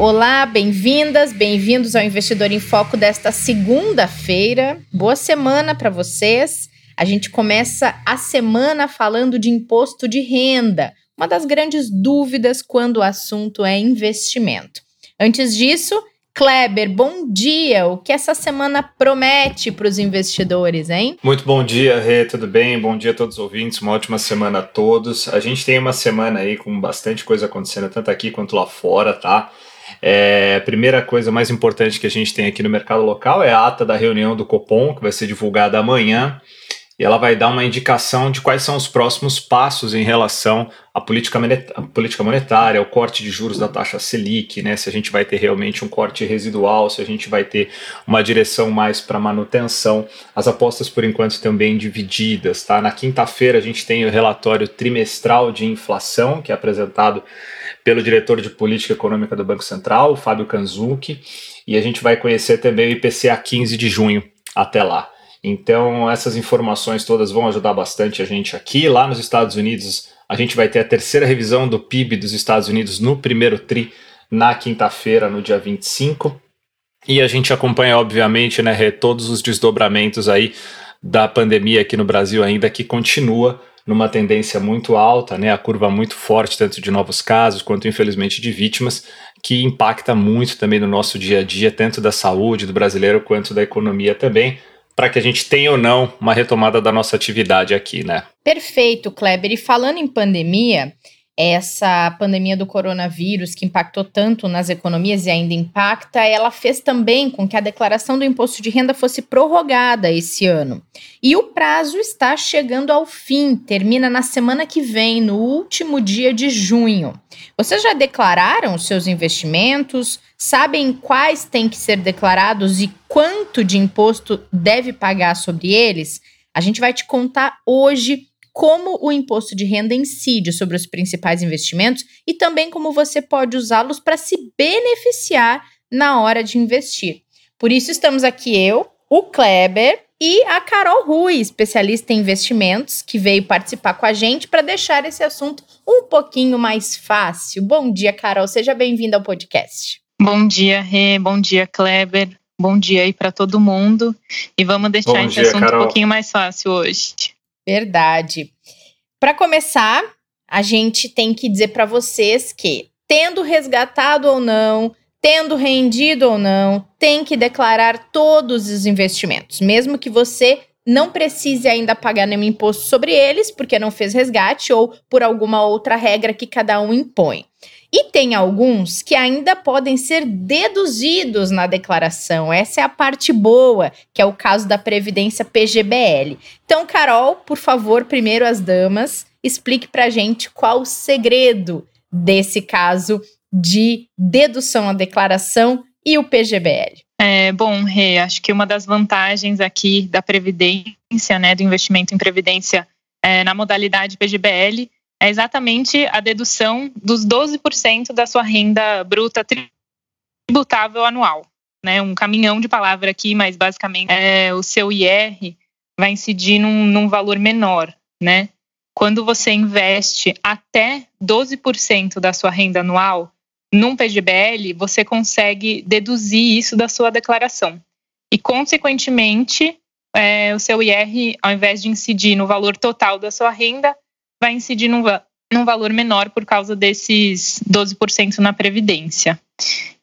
Olá, bem-vindas, bem-vindos ao Investidor em Foco desta segunda-feira. Boa semana para vocês. A gente começa a semana falando de imposto de renda, uma das grandes dúvidas quando o assunto é investimento. Antes disso, Kleber, bom dia. O que essa semana promete para os investidores, hein? Muito bom dia, Rê, tudo bem? Bom dia a todos os ouvintes, uma ótima semana a todos. A gente tem uma semana aí com bastante coisa acontecendo, tanto aqui quanto lá fora, tá? É, a primeira coisa mais importante que a gente tem aqui no mercado local é a ata da reunião do Copom, que vai ser divulgada amanhã e ela vai dar uma indicação de quais são os próximos passos em relação à política, monetária, ao corte de juros da taxa Selic, né? Se a gente vai ter realmente um corte residual, se a gente vai ter uma direção mais para manutenção. As apostas, por enquanto, também divididas, tá? Na quinta-feira a gente tem o relatório trimestral de inflação, que é apresentado pelo diretor de política econômica do Banco Central, Fábio Kanzuki, e a gente vai conhecer também o IPCA 15 de junho até lá. Então, essas informações todas vão ajudar bastante a gente aqui. Lá nos Estados Unidos, a gente vai ter a terceira revisão do PIB dos Estados Unidos no primeiro TRI, na quinta-feira, no dia 25. E a gente acompanha, obviamente, né, todos os desdobramentos aí da pandemia aqui no Brasil ainda, que continua numa tendência muito alta, né, a curva muito forte, tanto de novos casos quanto, infelizmente, de vítimas, que impacta muito também no nosso dia a dia, tanto da saúde do brasileiro quanto da economia também para que a gente tenha ou não uma retomada da nossa atividade aqui, né? Perfeito, Kleber. E falando em pandemia, essa pandemia do coronavírus que impactou tanto nas economias e ainda impacta, ela fez também com que a declaração do imposto de renda fosse prorrogada esse ano. E o prazo está chegando ao fim, termina na semana que vem, no último dia de junho. Vocês já declararam os seus investimentos? Sabem quais têm que ser declarados e quanto de imposto deve pagar sobre eles? A gente vai te contar hoje como o imposto de renda incide sobre os principais investimentos e também como você pode usá-los para se beneficiar na hora de investir. Por isso estamos aqui eu, o Kleber e a Carol Rui, especialista em investimentos, que veio participar com a gente para deixar esse assunto um pouquinho mais fácil. Bom dia, Carol, seja bem-vinda ao podcast. Bom dia, Rê, bom dia, Kleber. Bom dia aí para todo mundo. E vamos deixar bom esse dia, assunto Carol. um pouquinho mais fácil hoje. Verdade. Para começar, a gente tem que dizer para vocês que, tendo resgatado ou não, tendo rendido ou não, tem que declarar todos os investimentos, mesmo que você não precise ainda pagar nenhum imposto sobre eles, porque não fez resgate ou por alguma outra regra que cada um impõe. E tem alguns que ainda podem ser deduzidos na declaração. Essa é a parte boa, que é o caso da Previdência PGBL. Então, Carol, por favor, primeiro as damas, explique pra gente qual o segredo desse caso de dedução à declaração e o PGBL. É, bom, Rê, acho que uma das vantagens aqui da Previdência, né, do investimento em Previdência é, na modalidade PGBL, é exatamente a dedução dos 12% da sua renda bruta tributável anual. Né? Um caminhão de palavra aqui, mas basicamente é, o seu IR vai incidir num, num valor menor. Né? Quando você investe até 12% da sua renda anual num PGBL, você consegue deduzir isso da sua declaração. E, consequentemente, é, o seu IR, ao invés de incidir no valor total da sua renda, vai incidir num, num valor menor por causa desses 12% na Previdência.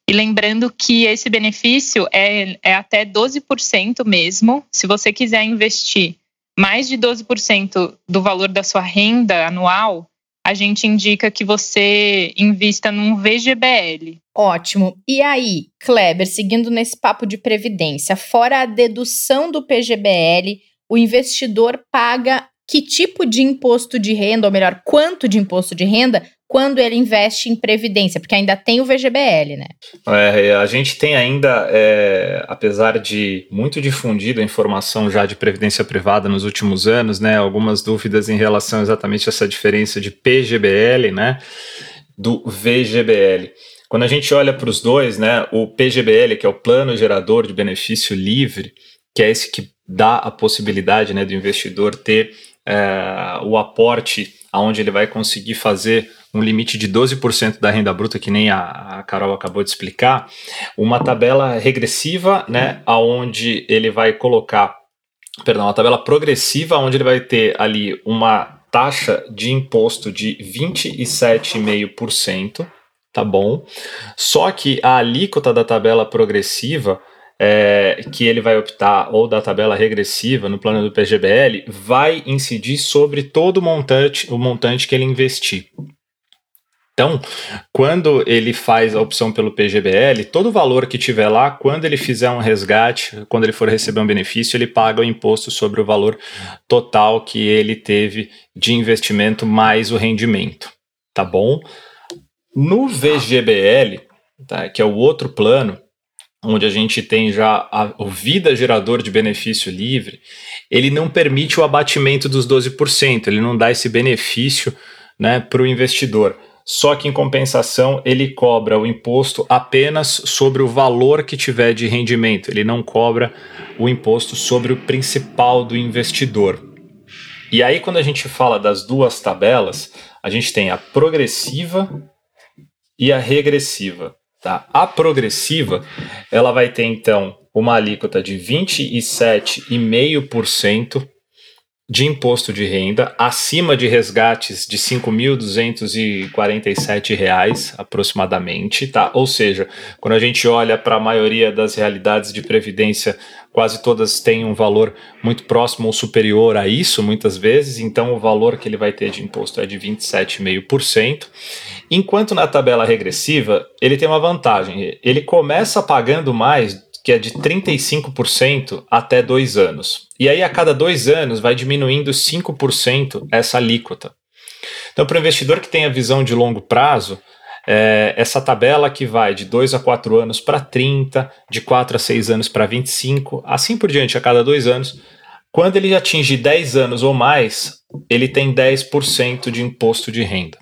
E lembrando que esse benefício é, é até 12% mesmo. Se você quiser investir mais de 12% do valor da sua renda anual, a gente indica que você invista num VGBL. Ótimo. E aí, Kleber, seguindo nesse papo de previdência, fora a dedução do PGBL, o investidor paga que tipo de imposto de renda, ou melhor, quanto de imposto de renda, quando ele investe em previdência, porque ainda tem o VGBL, né? É, a gente tem ainda, é, apesar de muito difundida a informação já de previdência privada nos últimos anos, né, algumas dúvidas em relação exatamente a essa diferença de PGBL, né, do VGBL. Quando a gente olha para os dois, né, o PGBL, que é o Plano Gerador de Benefício Livre, que é esse que dá a possibilidade né, do investidor ter é, o aporte aonde ele vai conseguir fazer um limite de 12% da renda bruta, que nem a, a, Carol acabou de explicar, uma tabela regressiva, né, aonde ele vai colocar, perdão, uma tabela progressiva, onde ele vai ter ali uma taxa de imposto de 27,5%, tá bom? Só que a alíquota da tabela progressiva é, que ele vai optar ou da tabela regressiva no plano do PGBL vai incidir sobre todo o montante, o montante que ele investir. Então, quando ele faz a opção pelo PGBL, todo o valor que tiver lá, quando ele fizer um resgate, quando ele for receber um benefício, ele paga o imposto sobre o valor total que ele teve de investimento mais o rendimento, tá bom? No VGBL, tá, que é o outro plano, onde a gente tem já a, o vida gerador de benefício livre, ele não permite o abatimento dos 12%, ele não dá esse benefício né, para o investidor. Só que, em compensação, ele cobra o imposto apenas sobre o valor que tiver de rendimento, ele não cobra o imposto sobre o principal do investidor. E aí, quando a gente fala das duas tabelas, a gente tem a progressiva e a regressiva. Tá? A progressiva, ela vai ter então uma alíquota de 27,5% de imposto de renda acima de resgates de R$ 5.247 aproximadamente, tá? Ou seja, quando a gente olha para a maioria das realidades de previdência, quase todas têm um valor muito próximo ou superior a isso, muitas vezes, então o valor que ele vai ter de imposto é de 27,5%. Enquanto na tabela regressiva, ele tem uma vantagem, ele começa pagando mais que é de 35% até dois anos. E aí, a cada dois anos, vai diminuindo 5% essa alíquota. Então, para o investidor que tem a visão de longo prazo, é, essa tabela que vai de 2 a 4 anos para 30, de 4 a 6 anos para 25, assim por diante, a cada dois anos, quando ele atinge 10 anos ou mais, ele tem 10% de imposto de renda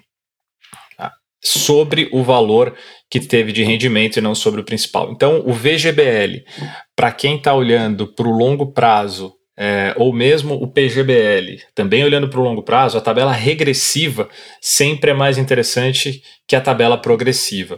tá? sobre o valor que teve de rendimento e não sobre o principal. Então, o VGBL, para quem está olhando para o longo prazo, é, ou mesmo o PGBL, também olhando para o longo prazo, a tabela regressiva sempre é mais interessante que a tabela progressiva.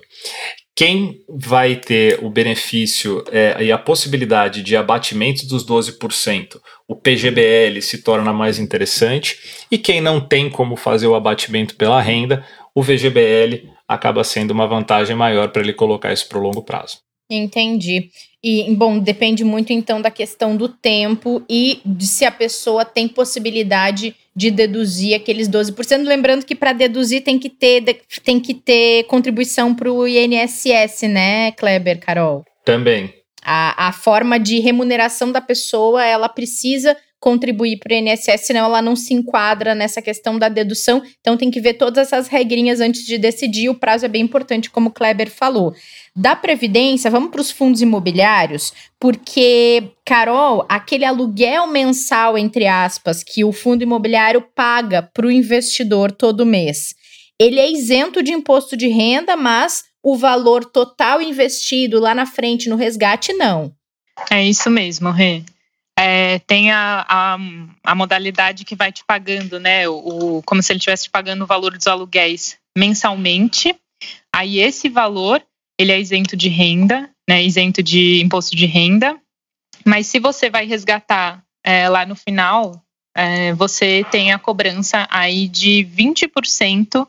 Quem vai ter o benefício é, e a possibilidade de abatimento dos 12%, o PGBL se torna mais interessante, e quem não tem como fazer o abatimento pela renda, o VGBL acaba sendo uma vantagem maior para ele colocar isso para o longo prazo. Entendi. E, bom, depende muito então da questão do tempo e de se a pessoa tem possibilidade de deduzir aqueles 12%. Lembrando que para deduzir tem que ter, tem que ter contribuição para o INSS, né, Kleber, Carol? Também. A, a forma de remuneração da pessoa, ela precisa contribuir para o INSS, senão ela não se enquadra nessa questão da dedução. Então tem que ver todas essas regrinhas antes de decidir. O prazo é bem importante, como o Kleber falou. Da Previdência, vamos para os fundos imobiliários, porque, Carol, aquele aluguel mensal, entre aspas, que o fundo imobiliário paga para o investidor todo mês, ele é isento de imposto de renda, mas o valor total investido lá na frente no resgate, não. É isso mesmo, Rê é, tem a, a, a, modalidade que vai te pagando, né? O, como se ele estivesse te pagando o valor dos aluguéis mensalmente. Aí esse valor ele é isento de renda, né? Isento de imposto de renda. Mas se você vai resgatar é, lá no final, é, você tem a cobrança aí de 20%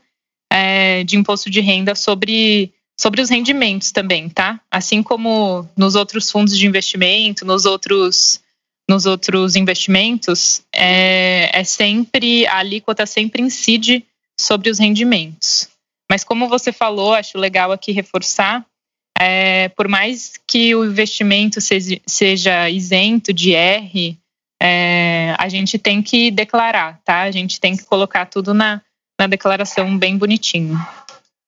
é, de imposto de renda sobre sobre os rendimentos também, tá? Assim como nos outros fundos de investimento, nos outros nos outros investimentos, é, é sempre a alíquota sempre incide sobre os rendimentos. Mas como você falou, acho legal aqui reforçar, é, por mais que o investimento seja, seja isento de R, é, a gente tem que declarar, tá? A gente tem que colocar tudo na, na declaração bem bonitinho.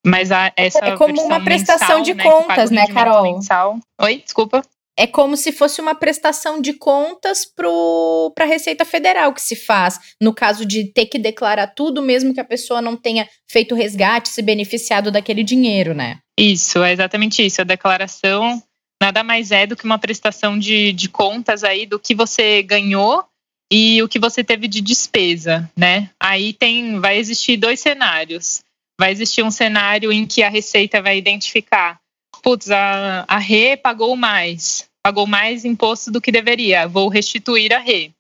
Mas a, essa é como uma prestação mensal, de né, contas, né, Carol? Mensal. Oi, desculpa. É como se fosse uma prestação de contas para a Receita Federal que se faz, no caso de ter que declarar tudo, mesmo que a pessoa não tenha feito resgate, se beneficiado daquele dinheiro, né? Isso, é exatamente isso. A declaração nada mais é do que uma prestação de, de contas aí do que você ganhou e o que você teve de despesa, né? Aí tem, vai existir dois cenários. Vai existir um cenário em que a Receita vai identificar, putz, a, a Rê pagou mais, pagou mais imposto do que deveria, vou restituir a Rê.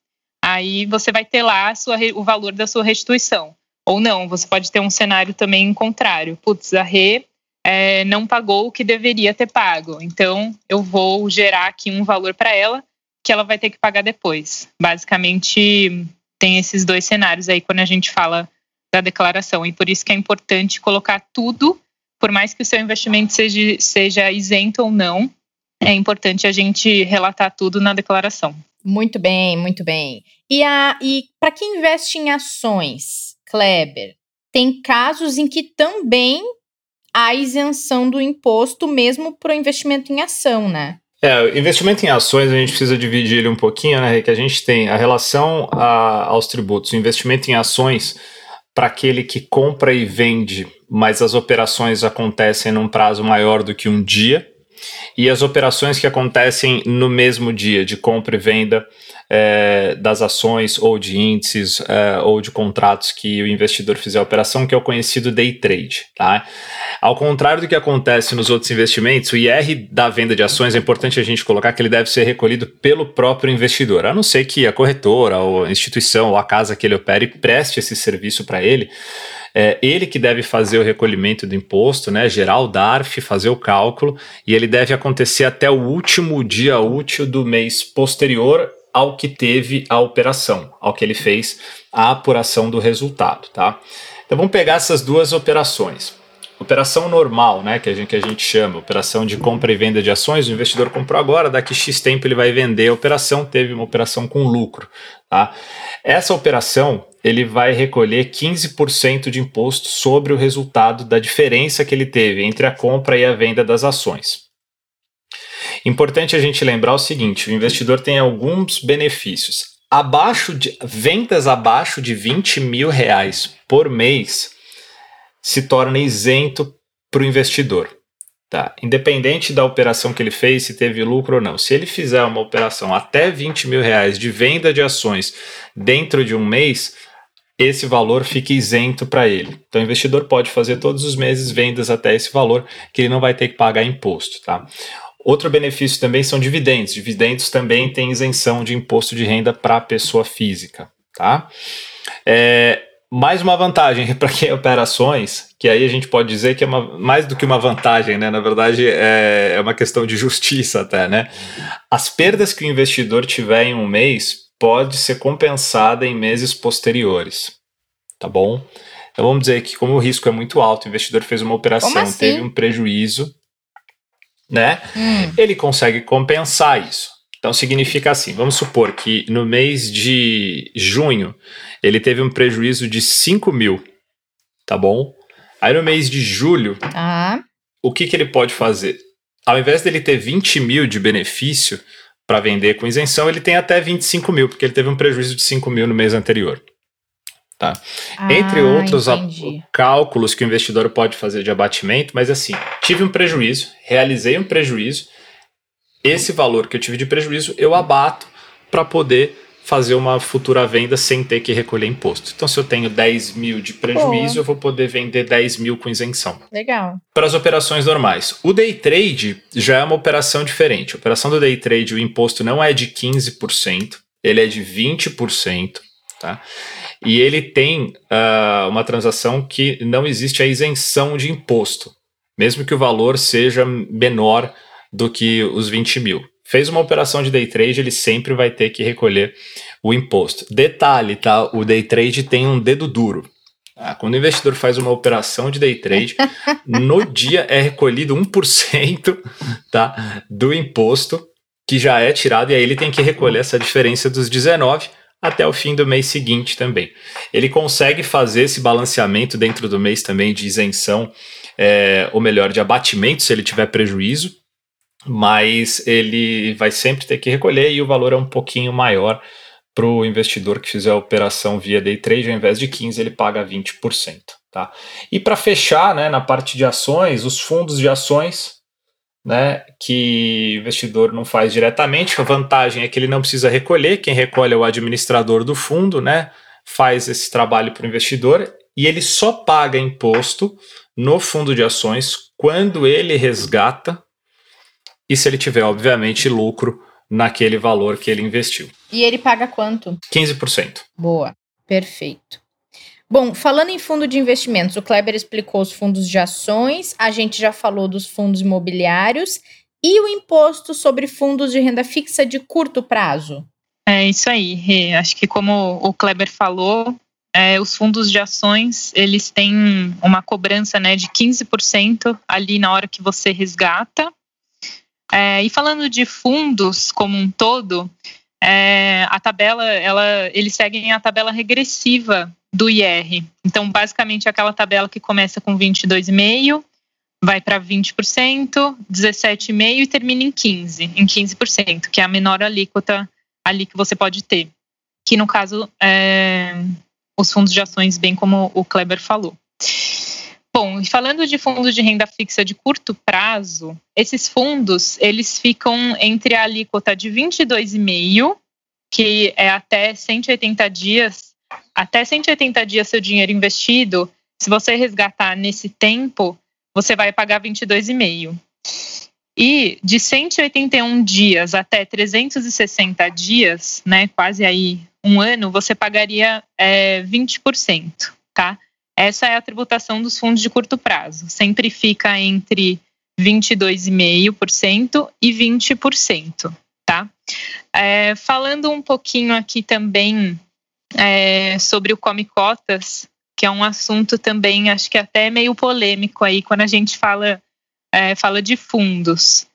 Aí você vai ter lá sua, o valor da sua restituição. Ou não, você pode ter um cenário também contrário. Putz, a Rê é, não pagou o que deveria ter pago. Então, eu vou gerar aqui um valor para ela que ela vai ter que pagar depois. Basicamente, tem esses dois cenários aí quando a gente fala da declaração. E por isso que é importante colocar tudo, por mais que o seu investimento seja, seja isento ou não, é importante a gente relatar tudo na declaração. Muito bem, muito bem. E, a, e para quem investe em ações, Kleber, tem casos em que também a isenção do imposto mesmo para o investimento em ação, né? É, investimento em ações a gente precisa dividir ele um pouquinho, né? Que a gente tem a relação a, aos tributos, o investimento em ações para aquele que compra e vende, mas as operações acontecem num prazo maior do que um dia, e as operações que acontecem no mesmo dia de compra e venda é, das ações ou de índices é, ou de contratos que o investidor fizer a operação, que é o conhecido day trade. Tá? Ao contrário do que acontece nos outros investimentos, o IR da venda de ações é importante a gente colocar que ele deve ser recolhido pelo próprio investidor, a não ser que a corretora, ou a instituição ou a casa que ele opere preste esse serviço para ele é ele que deve fazer o recolhimento do imposto, né, gerar o DARF, fazer o cálculo, e ele deve acontecer até o último dia útil do mês posterior ao que teve a operação, ao que ele fez a apuração do resultado, tá? Então vamos pegar essas duas operações. Operação normal, né, que a, gente, que a gente chama, operação de compra e venda de ações, o investidor comprou agora, daqui X tempo ele vai vender a operação, teve uma operação com lucro. Tá? Essa operação, ele vai recolher 15% de imposto sobre o resultado da diferença que ele teve entre a compra e a venda das ações. Importante a gente lembrar o seguinte: o investidor tem alguns benefícios. Abaixo de vendas abaixo de 20 mil reais por mês se torna isento para o investidor. Tá? Independente da operação que ele fez, se teve lucro ou não. Se ele fizer uma operação até 20 mil reais de venda de ações dentro de um mês, esse valor fica isento para ele. Então, o investidor pode fazer todos os meses vendas até esse valor, que ele não vai ter que pagar imposto. Tá? Outro benefício também são dividendos. Dividendos também têm isenção de imposto de renda para a pessoa física. Tá? É, mais uma vantagem para quem opera ações, que aí a gente pode dizer que é uma, mais do que uma vantagem, né? Na verdade, é, é uma questão de justiça até, né? As perdas que o investidor tiver em um mês pode ser compensada em meses posteriores, tá bom? Então vamos dizer que como o risco é muito alto, o investidor fez uma operação, assim? teve um prejuízo, né? Hum. Ele consegue compensar isso. Então significa assim, vamos supor que no mês de junho ele teve um prejuízo de 5 mil, tá bom? Aí no mês de julho, ah. o que, que ele pode fazer? Ao invés dele ter 20 mil de benefício para vender com isenção, ele tem até 25 mil, porque ele teve um prejuízo de 5 mil no mês anterior. Tá? Ah, Entre outros cálculos que o investidor pode fazer de abatimento, mas assim, tive um prejuízo, realizei um prejuízo, esse valor que eu tive de prejuízo eu abato para poder fazer uma futura venda sem ter que recolher imposto. Então, se eu tenho 10 mil de prejuízo, Pô. eu vou poder vender 10 mil com isenção. Legal. Para as operações normais. O day trade já é uma operação diferente. A operação do day trade, o imposto não é de 15%, ele é de 20%. Tá? E ele tem uh, uma transação que não existe a isenção de imposto, mesmo que o valor seja menor do que os 20 mil. Fez uma operação de day trade, ele sempre vai ter que recolher o imposto. Detalhe, tá? O day trade tem um dedo duro. Ah, quando o investidor faz uma operação de day trade, no dia é recolhido 1% tá, do imposto que já é tirado, e aí ele tem que recolher essa diferença dos 19 até o fim do mês seguinte também. Ele consegue fazer esse balanceamento dentro do mês também de isenção, é, ou melhor, de abatimento se ele tiver prejuízo, mas ele vai sempre ter que recolher e o valor é um pouquinho maior para o investidor que fizer a operação via day trade, ao invés de 15, ele paga 20%. Tá? E para fechar, né, na parte de ações, os fundos de ações, né, que o investidor não faz diretamente, a vantagem é que ele não precisa recolher, quem recolhe é o administrador do fundo, né, faz esse trabalho para o investidor e ele só paga imposto no fundo de ações quando ele resgata e se ele tiver, obviamente, lucro naquele valor que ele investiu. E ele paga quanto? 15%. Boa, perfeito. Bom, falando em fundo de investimentos, o Kleber explicou os fundos de ações, a gente já falou dos fundos imobiliários e o imposto sobre fundos de renda fixa de curto prazo. É isso aí, Acho que como o Kleber falou, é, os fundos de ações eles têm uma cobrança né, de 15% ali na hora que você resgata é, e falando de fundos como um todo, é, a tabela, ela, eles seguem a tabela regressiva do IR. Então, basicamente, aquela tabela que começa com 22,5%, vai para 20%, 17,5% e termina em 15%, em 15%, que é a menor alíquota ali que você pode ter. Que, no caso, é, os fundos de ações, bem como o Kleber falou. Bom, falando de fundos de renda fixa de curto prazo, esses fundos eles ficam entre a alíquota de 22,5, que é até 180 dias, até 180 dias seu dinheiro investido, se você resgatar nesse tempo, você vai pagar 22,5. E de 181 dias até 360 dias, né, quase aí um ano, você pagaria é, 20%, tá? Essa é a tributação dos fundos de curto prazo. Sempre fica entre 22,5% e 20%, tá? É, falando um pouquinho aqui também é, sobre o Come Cotas, que é um assunto também, acho que até meio polêmico aí, quando a gente fala, é, fala de fundos.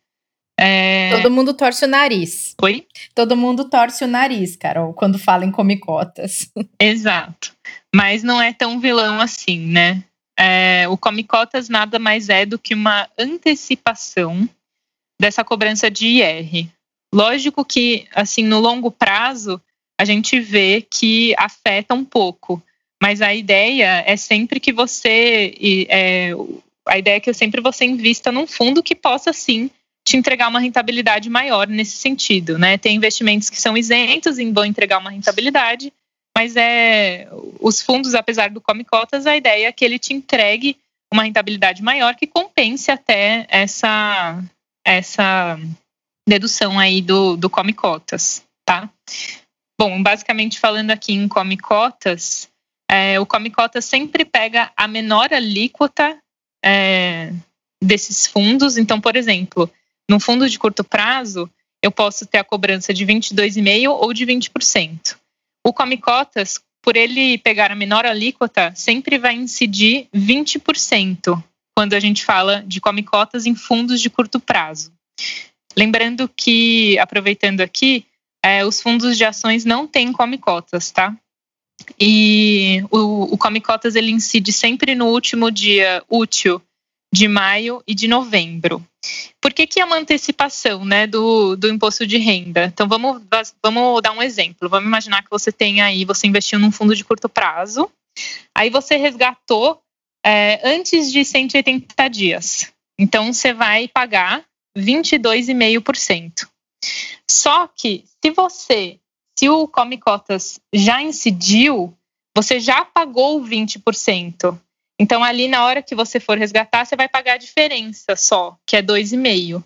É... Todo mundo torce o nariz. Oi? Todo mundo torce o nariz, Carol, quando fala em come cotas. Exato. Mas não é tão vilão assim, né? É, o come cotas nada mais é do que uma antecipação dessa cobrança de IR. Lógico que, assim, no longo prazo, a gente vê que afeta um pouco, mas a ideia é sempre que você. É, a ideia é que sempre você invista num fundo que possa, sim, te entregar uma rentabilidade maior nesse sentido, né? Tem investimentos que são isentos e vão entregar uma rentabilidade, mas é os fundos, apesar do come cotas, a ideia é que ele te entregue uma rentabilidade maior que compense até essa essa dedução aí do, do come cotas, tá? Bom, basicamente falando aqui em come cotas, é, o come cotas sempre pega a menor alíquota é, desses fundos. Então, por exemplo, num fundo de curto prazo, eu posso ter a cobrança de 22,5% ou de 20%. O Come Cotas, por ele pegar a menor alíquota, sempre vai incidir 20% quando a gente fala de Come Cotas em fundos de curto prazo. Lembrando que, aproveitando aqui, é, os fundos de ações não têm Come Cotas, tá? E o, o Come Cotas ele incide sempre no último dia útil de maio e de novembro. Por que, que é uma antecipação né, do, do imposto de renda? Então, vamos, vamos dar um exemplo. Vamos imaginar que você tem aí, você investiu num fundo de curto prazo, aí você resgatou é, antes de 180 dias. Então, você vai pagar 22,5%. Só que, se você, se o Come Cotas já incidiu, você já pagou 20%. Então, ali na hora que você for resgatar, você vai pagar a diferença só, que é 2,5.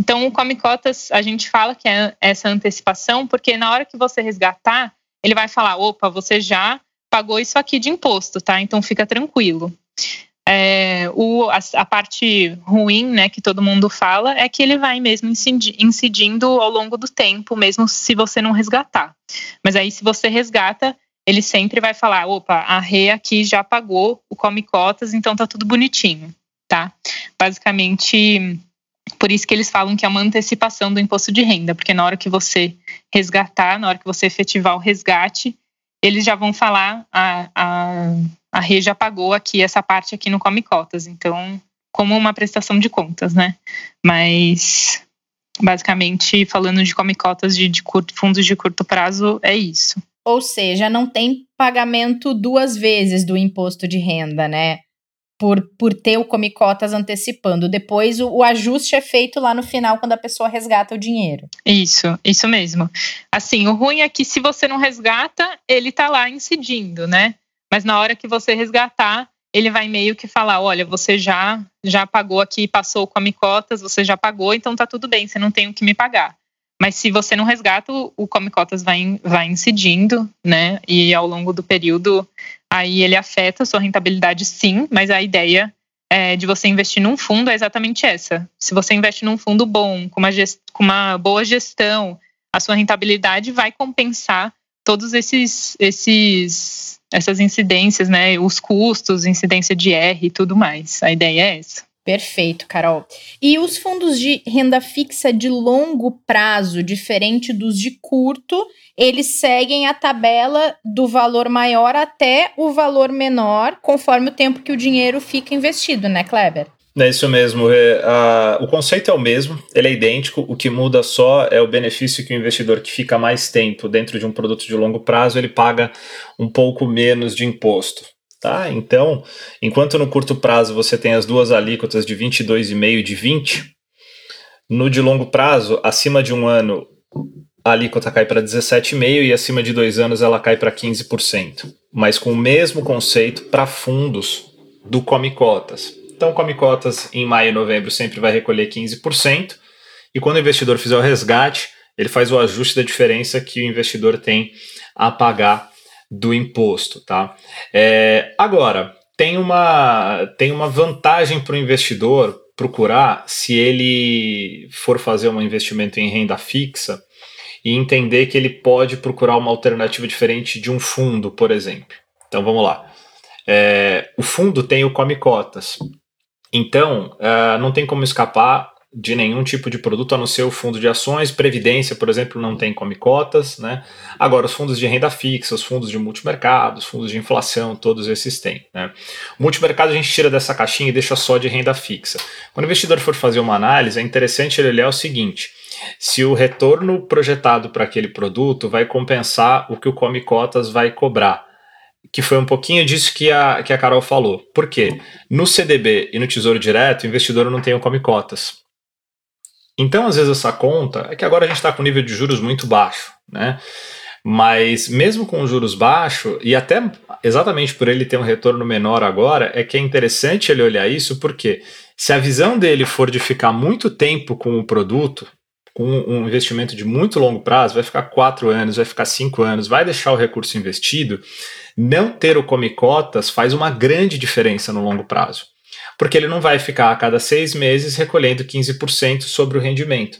Então, o Come Cotas, a gente fala que é essa antecipação, porque na hora que você resgatar, ele vai falar: opa, você já pagou isso aqui de imposto, tá? Então, fica tranquilo. É, o, a, a, parte ruim, né, que todo mundo fala, é que ele vai mesmo incidindo ao longo do tempo, mesmo se você não resgatar. Mas aí, se você resgata, ele sempre vai falar: opa, a Rê aqui já pagou o come cotas, então tá tudo bonitinho, tá? Basicamente, Por isso que eles falam que é uma antecipação do imposto de renda, porque na hora que você resgatar, na hora que você efetivar o resgate, eles já vão falar a, a, a rede já pagou aqui essa parte aqui no Come Cotas. Então, como uma prestação de contas, né? Mas basicamente falando de come cotas de, de curto, fundos de curto prazo, é isso. Ou seja, não tem pagamento duas vezes do imposto de renda, né? Por, por ter o come cotas antecipando. Depois o, o ajuste é feito lá no final, quando a pessoa resgata o dinheiro. Isso, isso mesmo. Assim, o ruim é que se você não resgata, ele tá lá incidindo, né? Mas na hora que você resgatar, ele vai meio que falar, olha, você já já pagou aqui, passou com a você já pagou, então tá tudo bem, você não tem o que me pagar. Mas se você não resgata, o come cotas vai, vai incidindo, né? E ao longo do período, aí ele afeta a sua rentabilidade, sim, mas a ideia é, de você investir num fundo é exatamente essa. Se você investe num fundo bom, com uma, com uma boa gestão, a sua rentabilidade vai compensar todos esses, esses essas incidências, né? Os custos, incidência de R e tudo mais. A ideia é essa. Perfeito, Carol. E os fundos de renda fixa de longo prazo, diferente dos de curto, eles seguem a tabela do valor maior até o valor menor, conforme o tempo que o dinheiro fica investido, né, Kleber? É isso mesmo. É, a, o conceito é o mesmo, ele é idêntico. O que muda só é o benefício que o investidor que fica mais tempo dentro de um produto de longo prazo ele paga um pouco menos de imposto. Tá? Então, enquanto no curto prazo você tem as duas alíquotas de 22,5 e de 20, no de longo prazo, acima de um ano, a alíquota cai para 17,5% e acima de dois anos ela cai para 15%. Mas com o mesmo conceito para fundos do Come Cotas. Então, come cotas em maio e novembro sempre vai recolher 15%, e quando o investidor fizer o resgate, ele faz o ajuste da diferença que o investidor tem a pagar do imposto, tá? É, agora, tem uma, tem uma vantagem para o investidor procurar se ele for fazer um investimento em renda fixa e entender que ele pode procurar uma alternativa diferente de um fundo, por exemplo. Então vamos lá. É, o fundo tem o Come Cotas. Então, uh, não tem como escapar de nenhum tipo de produto a não ser o fundo de ações, previdência, por exemplo, não tem come cotas, né? Agora, os fundos de renda fixa, os fundos de multimercado, os fundos de inflação, todos esses têm, né? O multimercado a gente tira dessa caixinha e deixa só de renda fixa. Quando o investidor for fazer uma análise, é interessante ele olhar o seguinte: se o retorno projetado para aquele produto vai compensar o que o come cotas vai cobrar que foi um pouquinho disso que a, que a Carol falou. Por quê? No CDB e no Tesouro Direto, o investidor não tem o come cotas. Então, às vezes, essa conta é que agora a gente está com nível de juros muito baixo, né? Mas mesmo com juros baixos, e até exatamente por ele ter um retorno menor agora, é que é interessante ele olhar isso, porque se a visão dele for de ficar muito tempo com o produto, com um investimento de muito longo prazo, vai ficar quatro anos, vai ficar cinco anos, vai deixar o recurso investido, não ter o come cotas faz uma grande diferença no longo prazo, porque ele não vai ficar a cada seis meses recolhendo 15% sobre o rendimento.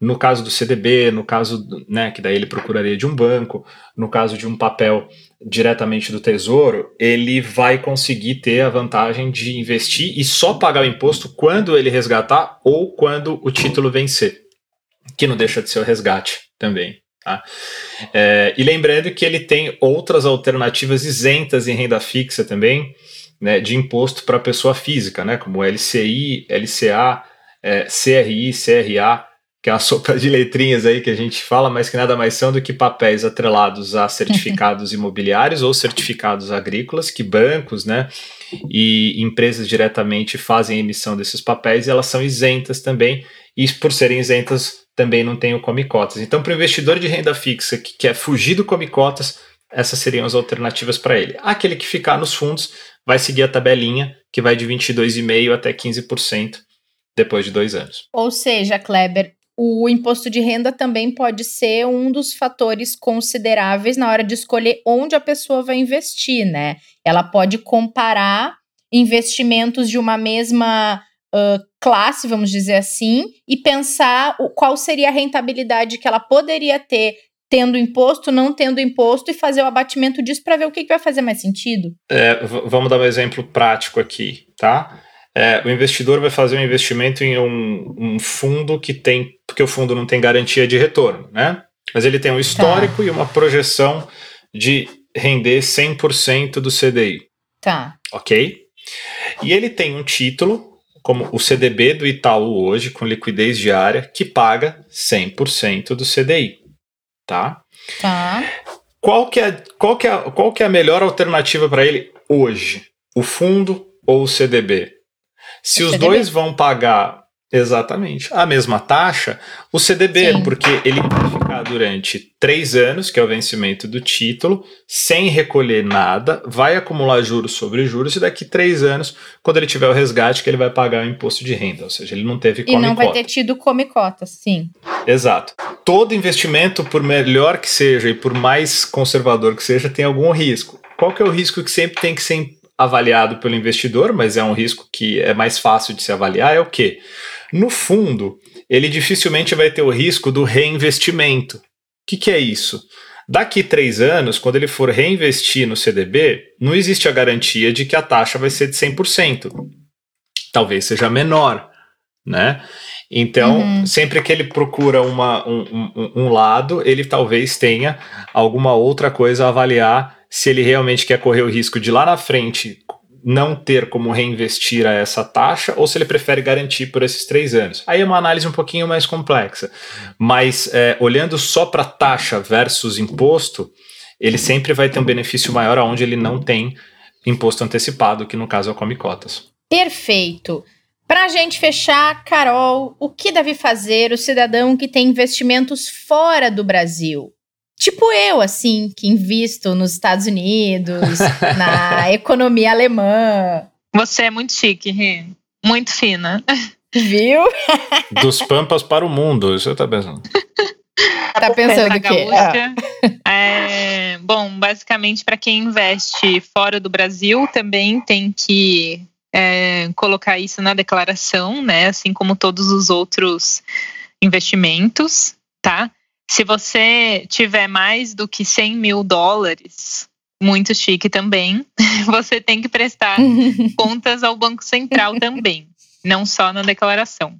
No caso do CDB, no caso, né, que daí ele procuraria de um banco, no caso de um papel diretamente do Tesouro, ele vai conseguir ter a vantagem de investir e só pagar o imposto quando ele resgatar ou quando o título vencer, que não deixa de ser o resgate também. Tá? É, e lembrando que ele tem outras alternativas isentas em renda fixa também, né, de imposto para pessoa física, né, como LCI, LCA, é, CRI, CRA, que é uma sopa de letrinhas aí que a gente fala, mas que nada mais são do que papéis atrelados a certificados imobiliários ou certificados agrícolas, que bancos, né, e empresas diretamente fazem emissão desses papéis e elas são isentas também, e por serem isentas também não tem o come cotas. Então, para o investidor de renda fixa que quer fugir do come cotas, essas seriam as alternativas para ele. Aquele que ficar nos fundos vai seguir a tabelinha, que vai de 22,5% até 15% depois de dois anos. Ou seja, Kleber, o imposto de renda também pode ser um dos fatores consideráveis na hora de escolher onde a pessoa vai investir, né? Ela pode comparar investimentos de uma mesma uh, classe, vamos dizer assim, e pensar o, qual seria a rentabilidade que ela poderia ter tendo imposto, não tendo imposto, e fazer o abatimento disso para ver o que, que, vai fazer mais sentido. É, vamos dar um exemplo prático aqui, tá? é, o investidor vai fazer um investimento em um, um, fundo que tem, porque o fundo não tem garantia de retorno, né? Mas ele tem um histórico tá. e uma projeção de render 100% do CDI. Tá. Ok? E ele tem um título, como o CDB do Itaú hoje, com liquidez diária, que paga 100% do CDI. Tá? Tá. Qual que é, qual que é, qual que é a melhor alternativa para ele hoje? O fundo ou o CDB? Se o os CDB. dois vão pagar exatamente a mesma taxa, o CDB, Sim. porque ele vai ficar durante três anos, que é o vencimento do título, sem recolher nada, vai acumular juros sobre juros, e daqui três anos, quando ele tiver o resgate, que ele vai pagar o imposto de renda, ou seja, ele não teve come E não vai ter tido come cota, sim. Exato. Todo investimento, por melhor que seja e por mais conservador que seja, tem algum risco. Qual que é o risco que sempre tem que ser avaliado pelo investidor, mas é um risco que é mais fácil de se avaliar, é o quê? No fundo, ele dificilmente vai ter o risco do reinvestimento. O que, que é isso? Daqui três anos, quando ele for reinvestir no CDB, não existe a garantia de que a taxa vai ser de 100%. Talvez seja menor, né? Então, uhum. sempre que ele procura uma, um, um, um, lado, ele talvez tenha alguma outra coisa a avaliar se ele realmente quer correr o risco de lá na frente não ter como reinvestir a essa taxa ou se ele prefere garantir por esses três anos. Aí é uma análise um pouquinho mais complexa. Mas é, olhando só para taxa versus imposto, ele sempre vai ter um benefício maior aonde ele não tem imposto antecipado, que no caso é o Come Cotas. Perfeito. Para a gente fechar, Carol, o que deve fazer o cidadão que tem investimentos fora do Brasil? Tipo eu, assim, que invisto nos Estados Unidos, na economia alemã. Você é muito chique, Rê. Muito fina. Viu? Dos pampas para o mundo, isso tá pensando. Tá pensando o quê? Ah. É, bom, basicamente, para quem investe fora do Brasil, também tem que é, colocar isso na declaração, né? Assim como todos os outros investimentos, tá? Se você tiver mais do que 100 mil dólares, muito chique também, você tem que prestar contas ao Banco Central também, não só na declaração.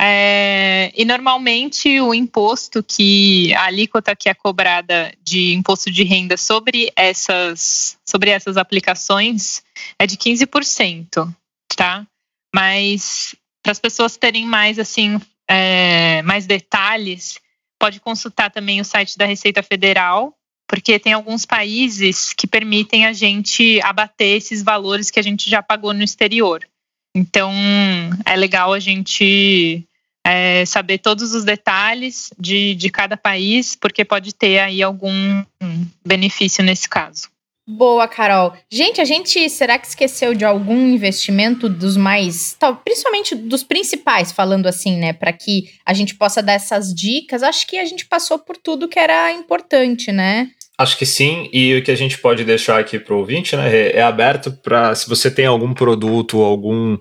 É, e normalmente o imposto que a alíquota que é cobrada de imposto de renda sobre essas, sobre essas aplicações é de 15%, tá? Mas para as pessoas terem mais assim é, mais detalhes, pode consultar também o site da Receita Federal, porque tem alguns países que permitem a gente abater esses valores que a gente já pagou no exterior. Então, é legal a gente é, saber todos os detalhes de, de cada país, porque pode ter aí algum benefício nesse caso. Boa, Carol. Gente, a gente será que esqueceu de algum investimento dos mais, principalmente dos principais, falando assim, né, para que a gente possa dar essas dicas? Acho que a gente passou por tudo que era importante, né? Acho que sim, e o que a gente pode deixar aqui para o ouvinte né, é aberto para se você tem algum produto, algum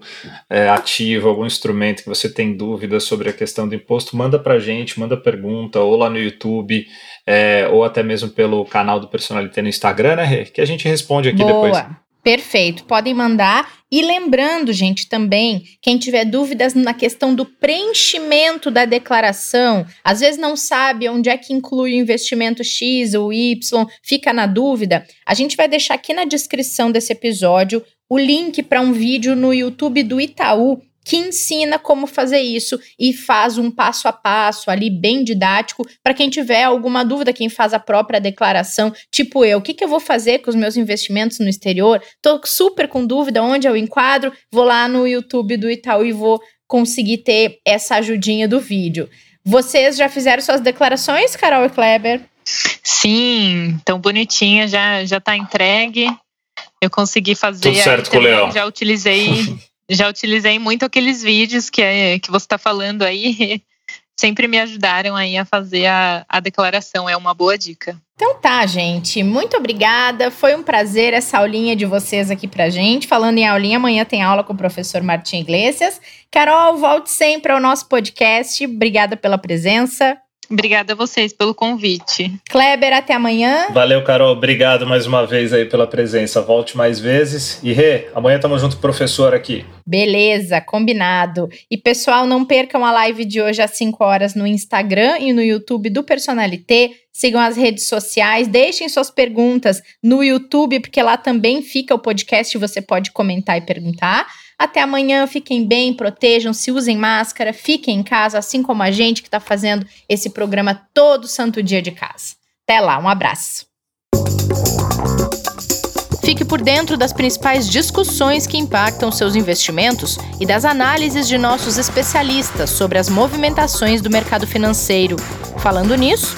é, ativo, algum instrumento que você tem dúvidas sobre a questão do imposto, manda para a gente, manda pergunta, ou lá no YouTube, é, ou até mesmo pelo canal do Personalité no Instagram, né, que a gente responde aqui Boa. depois. Perfeito, podem mandar. E lembrando, gente, também, quem tiver dúvidas na questão do preenchimento da declaração, às vezes não sabe onde é que inclui o investimento X ou Y, fica na dúvida, a gente vai deixar aqui na descrição desse episódio o link para um vídeo no YouTube do Itaú que ensina como fazer isso e faz um passo a passo ali bem didático para quem tiver alguma dúvida, quem faz a própria declaração, tipo eu, o que, que eu vou fazer com os meus investimentos no exterior? Tô super com dúvida onde eu enquadro, vou lá no YouTube do Itaú e vou conseguir ter essa ajudinha do vídeo. Vocês já fizeram suas declarações, Carol e Kleber? Sim, tão bonitinha, já já tá entregue. Eu consegui fazer. Tudo certo com o Leão. Já utilizei já utilizei muito aqueles vídeos que, é, que você está falando aí. Sempre me ajudaram aí a fazer a, a declaração. É uma boa dica. Então tá, gente. Muito obrigada. Foi um prazer essa aulinha de vocês aqui pra gente. Falando em aulinha, amanhã tem aula com o professor Martim Iglesias. Carol, volte sempre ao nosso podcast. Obrigada pela presença. Obrigada a vocês pelo convite. Kleber, até amanhã. Valeu, Carol. Obrigado mais uma vez aí pela presença. Volte mais vezes. E Rê, amanhã estamos junto com o professor aqui. Beleza, combinado. E pessoal, não percam a live de hoje às 5 horas no Instagram e no YouTube do Personalité. Sigam as redes sociais, deixem suas perguntas no YouTube, porque lá também fica o podcast e você pode comentar e perguntar. Até amanhã, fiquem bem, protejam-se, usem máscara, fiquem em casa, assim como a gente que está fazendo esse programa todo santo dia de casa. Até lá, um abraço. Fique por dentro das principais discussões que impactam seus investimentos e das análises de nossos especialistas sobre as movimentações do mercado financeiro. Falando nisso,